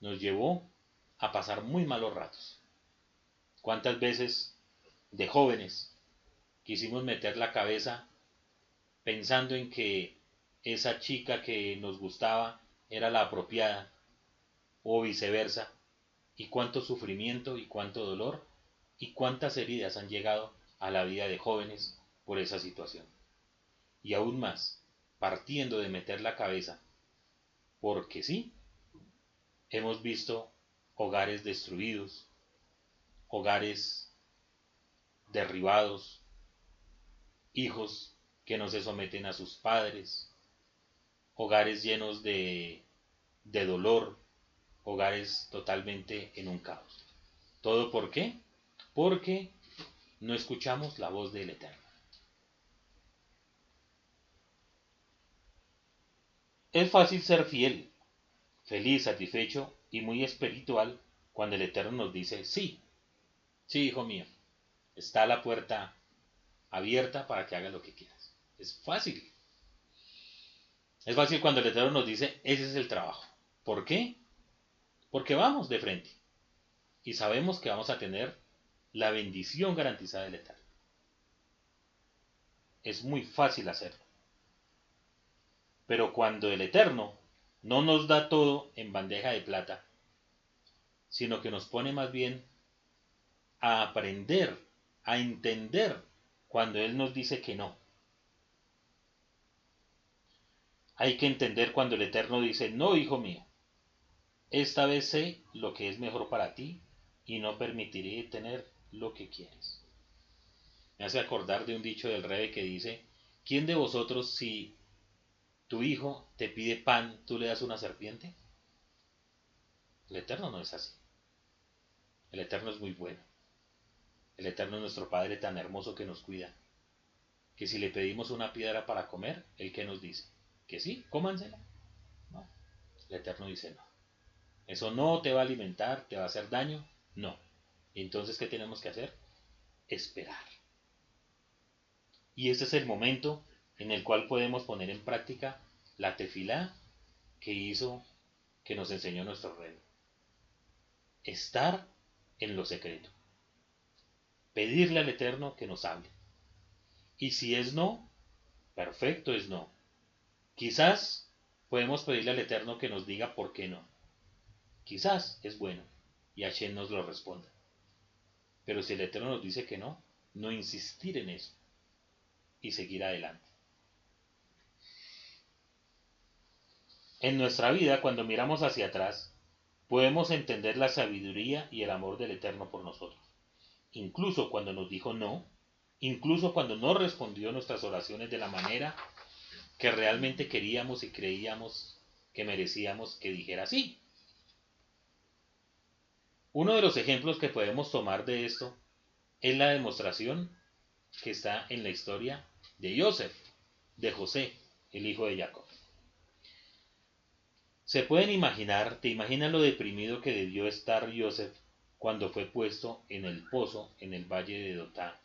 nos llevó a pasar muy malos ratos. ¿Cuántas veces de jóvenes quisimos meter la cabeza pensando en que esa chica que nos gustaba era la apropiada, o viceversa, y cuánto sufrimiento y cuánto dolor y cuántas heridas han llegado a la vida de jóvenes por esa situación. Y aún más, partiendo de meter la cabeza, porque sí, hemos visto hogares destruidos, hogares derribados, hijos que no se someten a sus padres, hogares llenos de, de dolor, hogares totalmente en un caos. ¿Todo por qué? Porque no escuchamos la voz del Eterno. Es fácil ser fiel, feliz, satisfecho y muy espiritual cuando el Eterno nos dice, sí, sí, hijo mío, está la puerta abierta para que hagas lo que quieras. Es fácil. Es fácil cuando el Eterno nos dice, ese es el trabajo. ¿Por qué? Porque vamos de frente y sabemos que vamos a tener la bendición garantizada del Eterno. Es muy fácil hacerlo. Pero cuando el Eterno no nos da todo en bandeja de plata, sino que nos pone más bien a aprender, a entender cuando Él nos dice que no. Hay que entender cuando el Eterno dice, no, hijo mío, esta vez sé lo que es mejor para ti y no permitiré tener lo que quieres. Me hace acordar de un dicho del rey que dice, ¿quién de vosotros si tu hijo te pide pan, tú le das una serpiente? El Eterno no es así. El Eterno es muy bueno. El Eterno es nuestro Padre tan hermoso que nos cuida. Que si le pedimos una piedra para comer, ¿el qué nos dice? Que sí, cómansela. No. El Eterno dice no. Eso no te va a alimentar, te va a hacer daño. No. entonces, ¿qué tenemos que hacer? Esperar. Y ese es el momento en el cual podemos poner en práctica la tefilá que hizo, que nos enseñó nuestro rey. Estar en lo secreto. Pedirle al Eterno que nos hable. Y si es no, perfecto es no. Quizás podemos pedirle al Eterno que nos diga por qué no. Quizás es bueno y Hashem nos lo responda. Pero si el Eterno nos dice que no, no insistir en eso y seguir adelante. En nuestra vida, cuando miramos hacia atrás, podemos entender la sabiduría y el amor del Eterno por nosotros. Incluso cuando nos dijo no, incluso cuando no respondió nuestras oraciones de la manera que realmente queríamos y creíamos que merecíamos que dijera sí. Uno de los ejemplos que podemos tomar de esto es la demostración que está en la historia de Joseph, de José, el hijo de Jacob. Se pueden imaginar, te imaginas lo deprimido que debió estar Joseph cuando fue puesto en el pozo en el valle de Dotá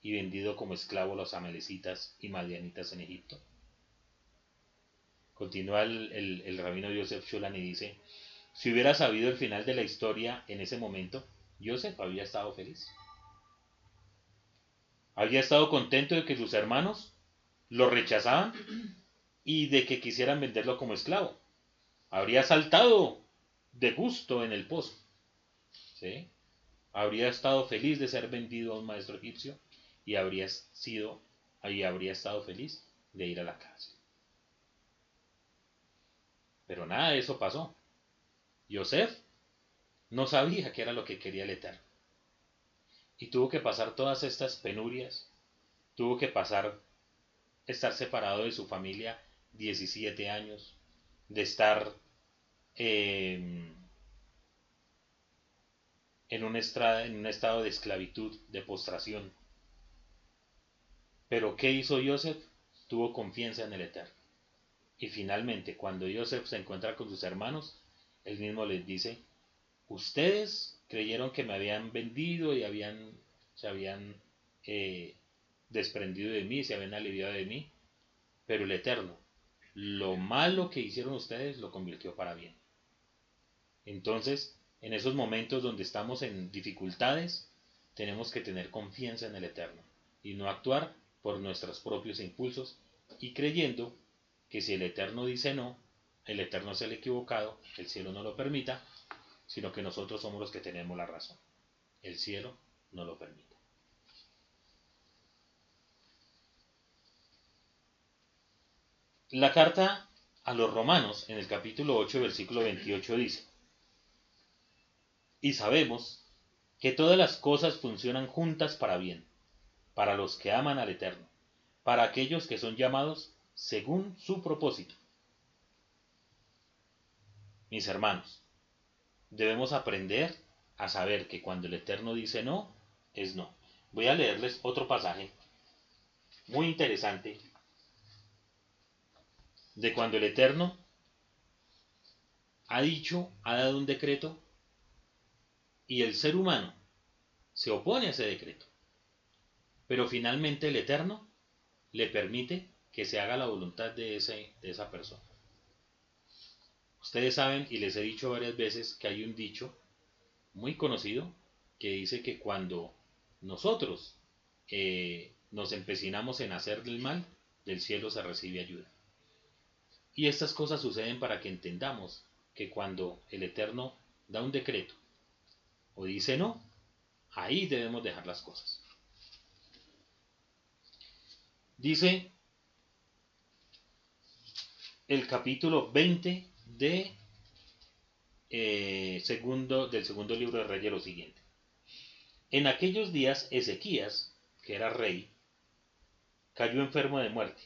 y vendido como esclavo a los amalecitas y madianitas en Egipto. Continúa el, rabino Joseph Shulan y dice, si hubiera sabido el final de la historia en ese momento, Joseph había estado feliz. Había estado contento de que sus hermanos lo rechazaban y de que quisieran venderlo como esclavo. Habría saltado de gusto en el pozo. ¿sí? Habría estado feliz de ser vendido a un maestro egipcio y habría sido y habría estado feliz de ir a la cárcel. Pero nada de eso pasó. Yosef no sabía qué era lo que quería el Eterno. Y tuvo que pasar todas estas penurias, tuvo que pasar estar separado de su familia 17 años, de estar em, en, un estado de esclavitud, de postración. Pero ¿qué hizo Joseph? Tuvo confianza en el Eterno. Y finalmente, cuando Joseph se encuentra con sus hermanos, él mismo les dice, ustedes creyeron que me habían vendido y habían, se habían eh, desprendido de mí, se habían aliviado de mí, pero el Eterno, lo malo que hicieron ustedes lo convirtió para bien. Entonces, en esos momentos donde estamos en dificultades, tenemos que tener confianza en el Eterno y no actuar por nuestros propios impulsos y creyendo que si el Eterno dice no, el Eterno es el equivocado, el cielo no lo permita, sino que nosotros somos los que tenemos la razón. El cielo no lo permite. La carta a los romanos en el capítulo 8, versículo 28 dice, y sabemos que todas las cosas funcionan juntas para bien, para los que aman al Eterno, para aquellos que son llamados según su propósito. Mis hermanos, debemos aprender a saber que cuando el Eterno dice no, es no. Voy a leerles otro pasaje muy interesante de cuando el Eterno ha dicho, ha dado un decreto y el ser humano se opone a ese decreto. Pero finalmente el Eterno le permite que se haga la voluntad de, de esa persona. Ustedes saben, y les he dicho varias veces, que hay un dicho muy conocido que dice que cuando nosotros eh, nos empecinamos en hacer el mal, del cielo se recibe ayuda. Y estas cosas suceden para que entendamos que cuando el Eterno da un decreto o dice no, ahí debemos dejar las cosas. Dice el capítulo 20 de, eh, segundo, del segundo libro de Reyes lo siguiente. En aquellos días Ezequías, que era rey, cayó enfermo de muerte.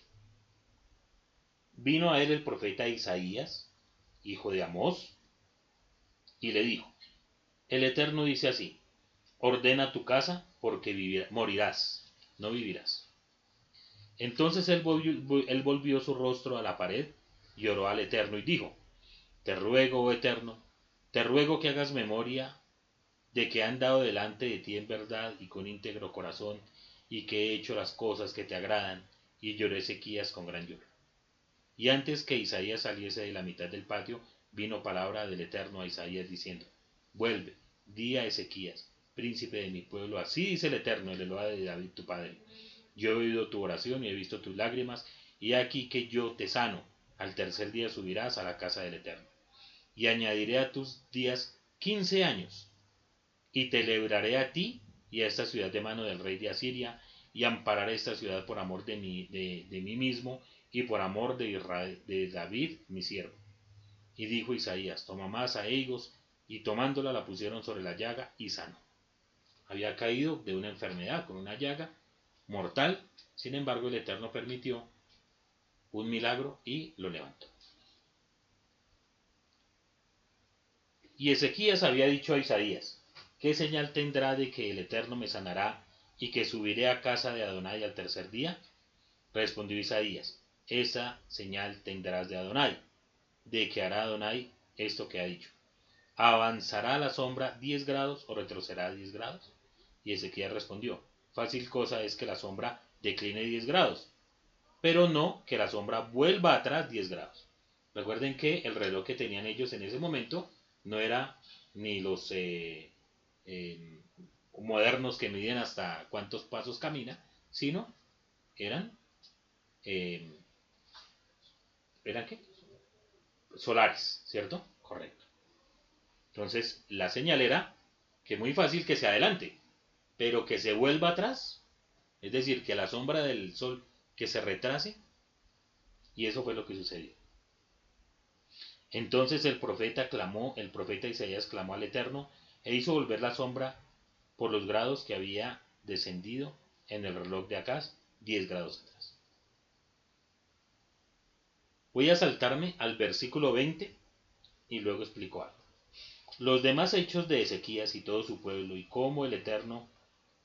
Vino a él el profeta Isaías, hijo de Amós, y le dijo, el Eterno dice así, ordena tu casa porque morirás, no vivirás. Entonces él volvió, su rostro a la pared y oró al Eterno y dijo, te ruego, oh Eterno, te ruego que hagas memoria de que han dado delante de ti en verdad y con íntegro corazón, y que he hecho las cosas que te agradan, y lloré Ezequías con gran lloro. Y antes que Isaías saliese de la mitad del patio, vino palabra del Eterno a Isaías diciendo, Vuelve, di a Ezequías, príncipe de mi pueblo, así dice el Eterno, el Eloa de David tu padre. Yo he oído tu oración y he visto tus lágrimas, y aquí que yo te sano, al tercer día subirás a la casa del Eterno. Y añadiré a tus días quince años, y te libraré a ti y a esta ciudad de mano del rey de Asiria, y ampararé esta ciudad por amor de mí, de, mí mismo y por amor de, de David, mi siervo. Y dijo Isaías, toma más a ellos, y tomándola la pusieron sobre la llaga y sano. Había caído de una enfermedad con una llaga mortal, sin embargo el Eterno permitió un milagro y lo levantó. Y Ezequías había dicho a Isaías, ¿qué señal tendrá de que el Eterno me sanará y que subiré a casa de Adonai al tercer día? Respondió Isaías, esa señal tendrás de Adonai, de que hará Adonai esto que ha dicho. ¿Avanzará la sombra diez grados o retrocederá diez grados? Y Ezequías respondió, fácil cosa es que la sombra decline diez grados, pero no que la sombra vuelva atrás diez grados. Recuerden que el reloj que tenían ellos en ese momento no era ni los eh, em, modernos que miden hasta cuántos pasos camina, sino eran, eh, ¿eran qué? Solares, ¿cierto? Correcto. Entonces, la señal era que muy fácil que se adelante, pero que se vuelva atrás, es decir, que la sombra del sol que se retrase, y eso fue lo que sucedió. Entonces el profeta clamó, el profeta Isaías clamó al Eterno e hizo volver la sombra por los grados que había descendido en el reloj de Acaz, 10 grados atrás. Voy a saltarme al versículo 20 y luego explico algo. Los demás hechos de Ezequías y todo su pueblo y cómo el Eterno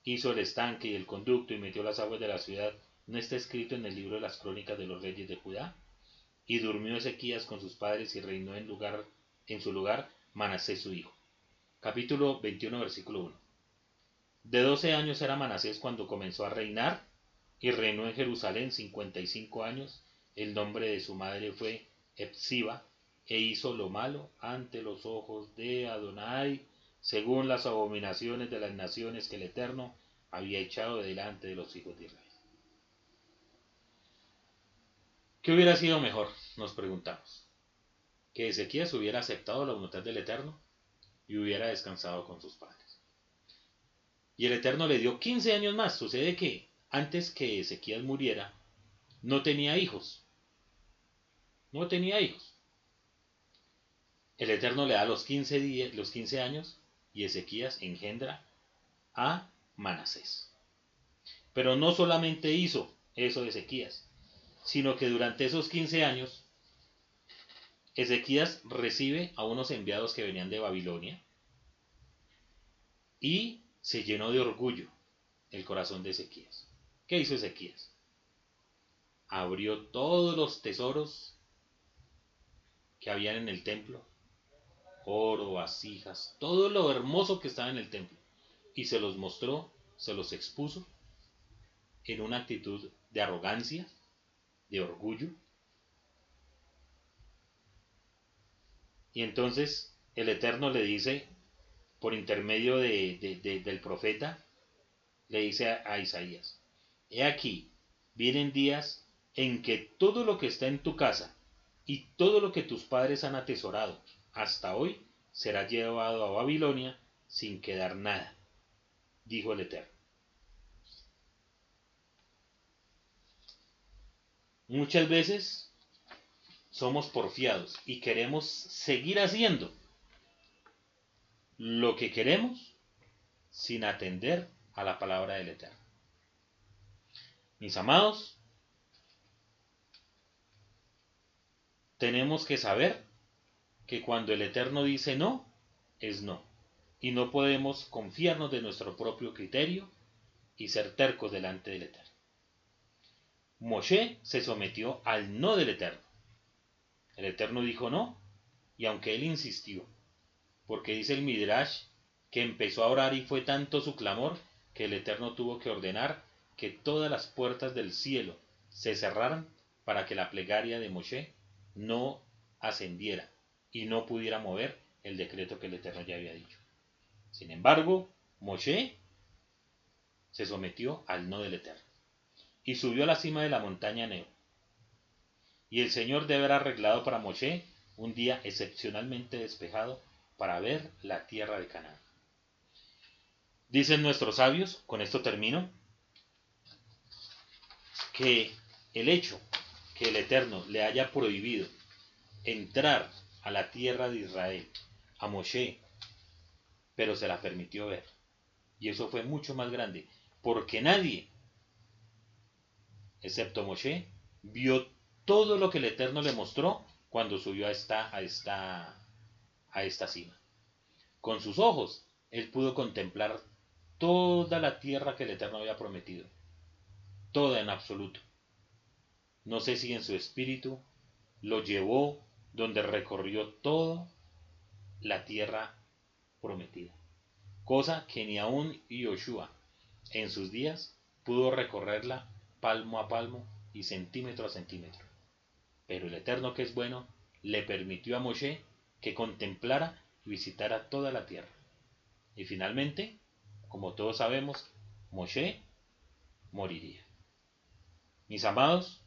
hizo el estanque y el conducto y metió las aguas de la ciudad, ¿no está escrito en el libro de las crónicas de los reyes de Judá? Y durmió Ezequías con sus padres y reinó en, lugar, en su lugar Manasés su hijo. Capítulo 21, versículo 1. De doce años era Manasés cuando comenzó a reinar y reinó en Jerusalén cincuenta y cinco años. El nombre de su madre fue Epsiba e hizo lo malo ante los ojos de Adonai, según las abominaciones de las naciones que el Eterno había echado delante de los hijos de Israel. ¿Qué hubiera sido mejor? Nos preguntamos. Que Ezequías hubiera aceptado la voluntad del Eterno y hubiera descansado con sus padres. Y el Eterno le dio 15 años más. Sucede que antes que Ezequías muriera, no tenía hijos. No tenía hijos. El Eterno le da los 15, los 15 años y Ezequías engendra a Manasés. Pero no solamente hizo eso Ezequías, sino que durante esos 15 años Ezequías recibe a unos enviados que venían de Babilonia y se llenó de orgullo el corazón de Ezequías. ¿Qué hizo Ezequías? Abrió todos los tesoros que habían en el templo, oro, vasijas, todo lo hermoso que estaba en el templo, y se los mostró, se los expuso en una actitud de arrogancia, de orgullo. Y entonces el Eterno le dice, por intermedio del profeta, le dice a, Isaías, he aquí, vienen días en que todo lo que está en tu casa y todo lo que tus padres han atesorado hasta hoy será llevado a Babilonia sin quedar nada, dijo el Eterno. Muchas veces somos porfiados y queremos seguir haciendo lo que queremos sin atender a la palabra del Eterno. Mis amados, tenemos que saber que cuando el Eterno dice no, es no. Y no podemos confiarnos de nuestro propio criterio y ser tercos delante del Eterno. Moshe se sometió al no del Eterno. El Eterno dijo no, y aunque él insistió, porque dice el Midrash que empezó a orar y fue tanto su clamor que el Eterno tuvo que ordenar que todas las puertas del cielo se cerraran para que la plegaria de Moshe no ascendiera y no pudiera mover el decreto que el Eterno ya había dicho. Sin embargo, Moshe se sometió al no del Eterno y subió a la cima de la montaña Neo. Y el Señor debe haber arreglado para Moshe un día excepcionalmente despejado para ver la tierra de Canaán. Dicen nuestros sabios, con esto termino, que el hecho que el Eterno le haya prohibido entrar a la tierra de Israel, a Moshe, pero se la permitió ver. Y eso fue mucho más grande, porque nadie, excepto Moshe, vio todo lo que el Eterno le mostró cuando subió a esta, a esta, a esta cima. Con sus ojos, él pudo contemplar toda la tierra que el Eterno había prometido, toda en absoluto. No sé si en su espíritu lo llevó donde recorrió toda la tierra prometida, cosa que ni aún Yoshua en sus días pudo recorrerla palmo a palmo y centímetro a centímetro. Pero el Eterno que es bueno le permitió a Moshe que contemplara y visitara toda la tierra. Y finalmente, como todos sabemos, Moshe moriría. Mis amados,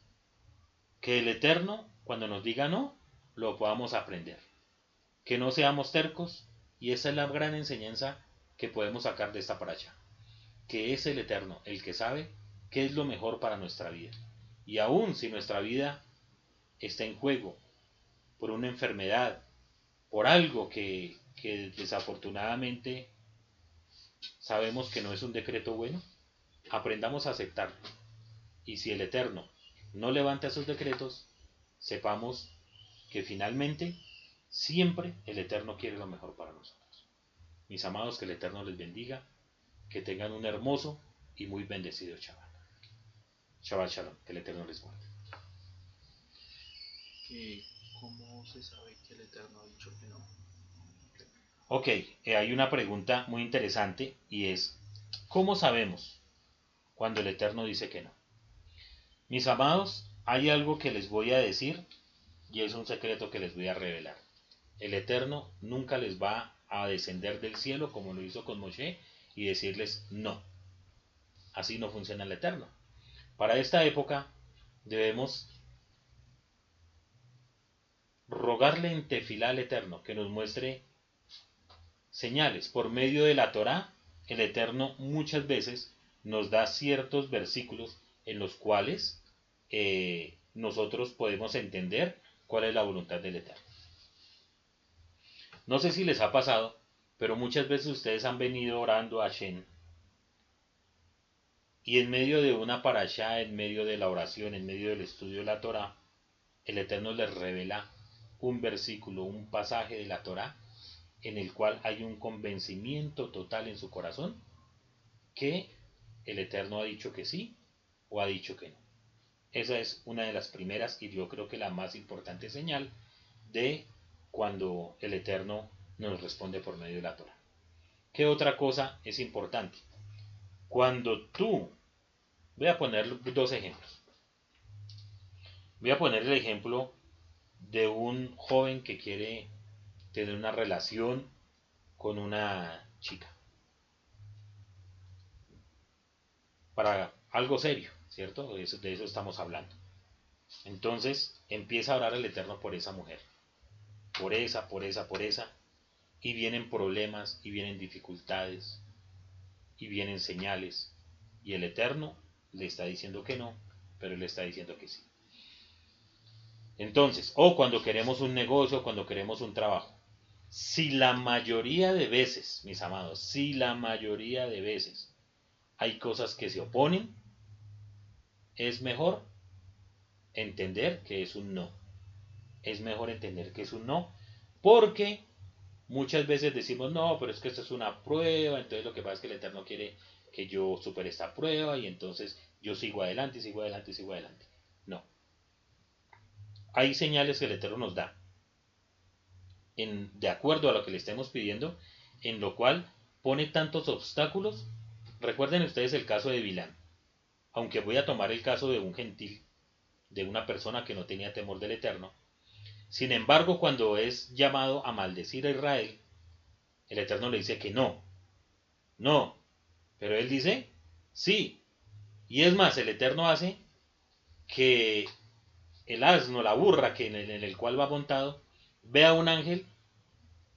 que el Eterno, cuando nos diga no, lo podamos aprender. Que no seamos tercos, y esa es la gran enseñanza que podemos sacar de esta paracha. Que es el Eterno el que sabe qué es lo mejor para nuestra vida. Y aun si nuestra vida está en juego por una enfermedad, por algo que, que desafortunadamente sabemos que no es un decreto bueno, aprendamos a aceptarlo. Y si el Eterno no levanta esos decretos, sepamos que finalmente siempre el Eterno quiere lo mejor para nosotros. Mis amados, que el Eterno les bendiga, que tengan un hermoso y muy bendecido Shabbat. Shabbat Shalom, que el Eterno les guarde. ¿Cómo se sabe que el Eterno ha dicho que no? Ok, eh, hay una pregunta muy interesante y es, ¿cómo sabemos cuando el Eterno dice que no? Mis amados, hay algo que les voy a decir y es un secreto que les voy a revelar. El Eterno nunca les va a descender del cielo como lo hizo con Moshe y decirles no. Así no funciona el Eterno. Para esta época debemos rogarle en tefilá al Eterno que nos muestre señales. Por medio de la Torá, el Eterno muchas veces nos da ciertos versículos en los cuales eh, nosotros podemos entender cuál es la voluntad del Eterno. No sé si les ha pasado, pero muchas veces ustedes han venido orando a Shen y en medio de una parasha, en medio de la oración, en medio del estudio de la Torah, el Eterno les revela un versículo, un pasaje de la Torah en el cual hay un convencimiento total en su corazón que el Eterno ha dicho que sí o ha dicho que no. Esa es una de las primeras y yo creo que la más importante señal de cuando el Eterno nos responde por medio de la Torah. ¿Qué otra cosa es importante? Cuando tú, voy a poner dos ejemplos. Voy a poner el ejemplo de un joven que quiere tener una relación con una chica. Para algo serio, ¿cierto? De eso, estamos hablando. Entonces empieza a orar al Eterno por esa mujer. Por esa, por esa, por esa. Y vienen problemas, y vienen dificultades, y vienen señales. Y el Eterno le está diciendo que no, pero le está diciendo que sí. Entonces, o cuando queremos un negocio, cuando queremos un trabajo. Si la mayoría de veces, mis amados, si la mayoría de veces hay cosas que se oponen, es mejor entender que es un no. Es mejor entender que es un no, porque muchas veces decimos, no, pero es que esto es una prueba, entonces lo que pasa es que el Eterno quiere que yo supere esta prueba y entonces yo sigo adelante, sigo adelante, sigo adelante. No. Hay señales que el Eterno nos da, en, de acuerdo a lo que le estemos pidiendo, en lo cual pone tantos obstáculos. Recuerden ustedes el caso de Vilán. Aunque voy a tomar el caso de un gentil, de una persona que no tenía temor del Eterno. Sin embargo, cuando es llamado a maldecir a Israel, el Eterno le dice que no. No. Pero él dice, sí. Y es más, el Eterno hace que el asno, la burra que en el, cual va montado, vea a un ángel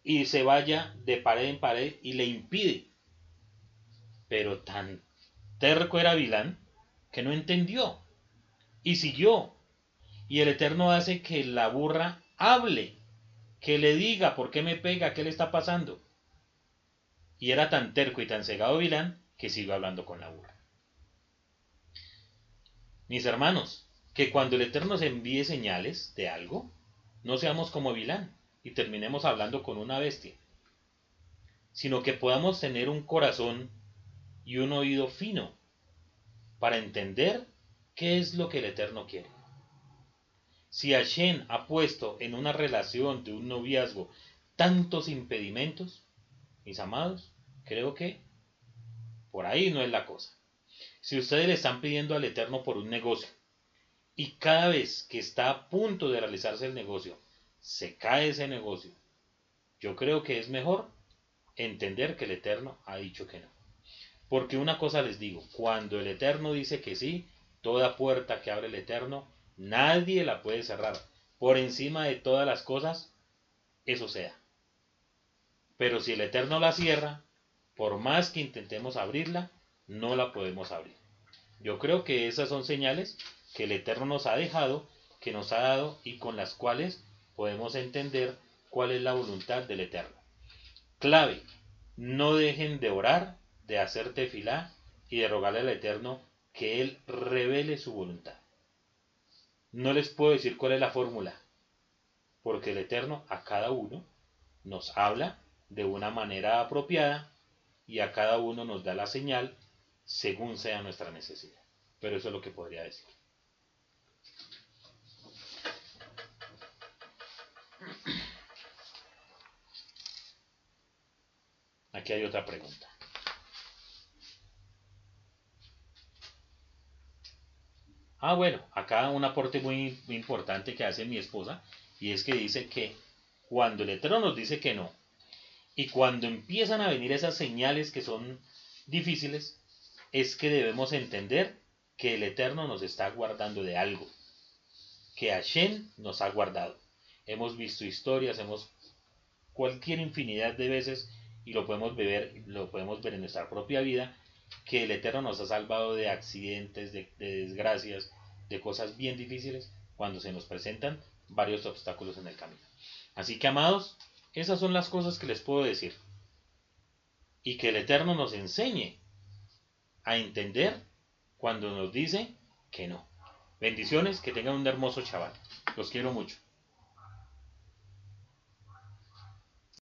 y se vaya de pared en pared y le impide. Pero tan terco era Vilán que no entendió y siguió. Y el Eterno hace que la burra hable, que le diga por qué me pega, qué le está pasando. Y era tan terco y tan cegado Vilán que siguió hablando con la burra. Mis hermanos, que cuando el Eterno nos envíe señales de algo, no seamos como Vilán y terminemos hablando con una bestia, sino que podamos tener un corazón y un oído fino para entender qué es lo que el Eterno quiere. Si Hashem ha puesto en una relación de un noviazgo tantos impedimentos, mis amados, creo que por ahí no es la cosa. Si ustedes le están pidiendo al Eterno por un negocio y cada vez que está a punto de realizarse el negocio, se cae ese negocio, yo creo que es mejor entender que el Eterno ha dicho que no. Porque una cosa les digo, cuando el Eterno dice que sí, toda puerta que abre el Eterno, nadie la puede cerrar. Por encima de todas las cosas, eso sea. Pero si el Eterno la cierra, por más que intentemos abrirla, no la podemos abrir. Yo creo que esas son señales que el Eterno nos ha dejado, que nos ha dado y con las cuales podemos entender cuál es la voluntad del Eterno. Clave, no dejen de orar, de hacer tefilá y de rogarle al Eterno que Él revele su voluntad. No les puedo decir cuál es la fórmula, porque el Eterno a cada uno nos habla de una manera apropiada y a cada uno nos da la señal según sea nuestra necesidad. Pero eso es lo que podría decir. Aquí hay otra pregunta. Ah, bueno, acá un aporte muy, importante que hace mi esposa y es que dice que cuando el Eterno nos dice que no y cuando empiezan a venir esas señales que son difíciles, es que debemos entender que el Eterno nos está guardando de algo, que Hashem nos ha guardado. Hemos visto historias, hemos cualquier infinidad de veces y lo podemos ver, lo podemos ver en nuestra propia vida, que el Eterno nos ha salvado de accidentes, de, desgracias, de cosas bien difíciles cuando se nos presentan varios obstáculos en el camino. Así que, amados, esas son las cosas que les puedo decir. Y que el Eterno nos enseñe a entender cuando nos dice que no. Bendiciones, que tengan un hermoso chaval. Los quiero mucho.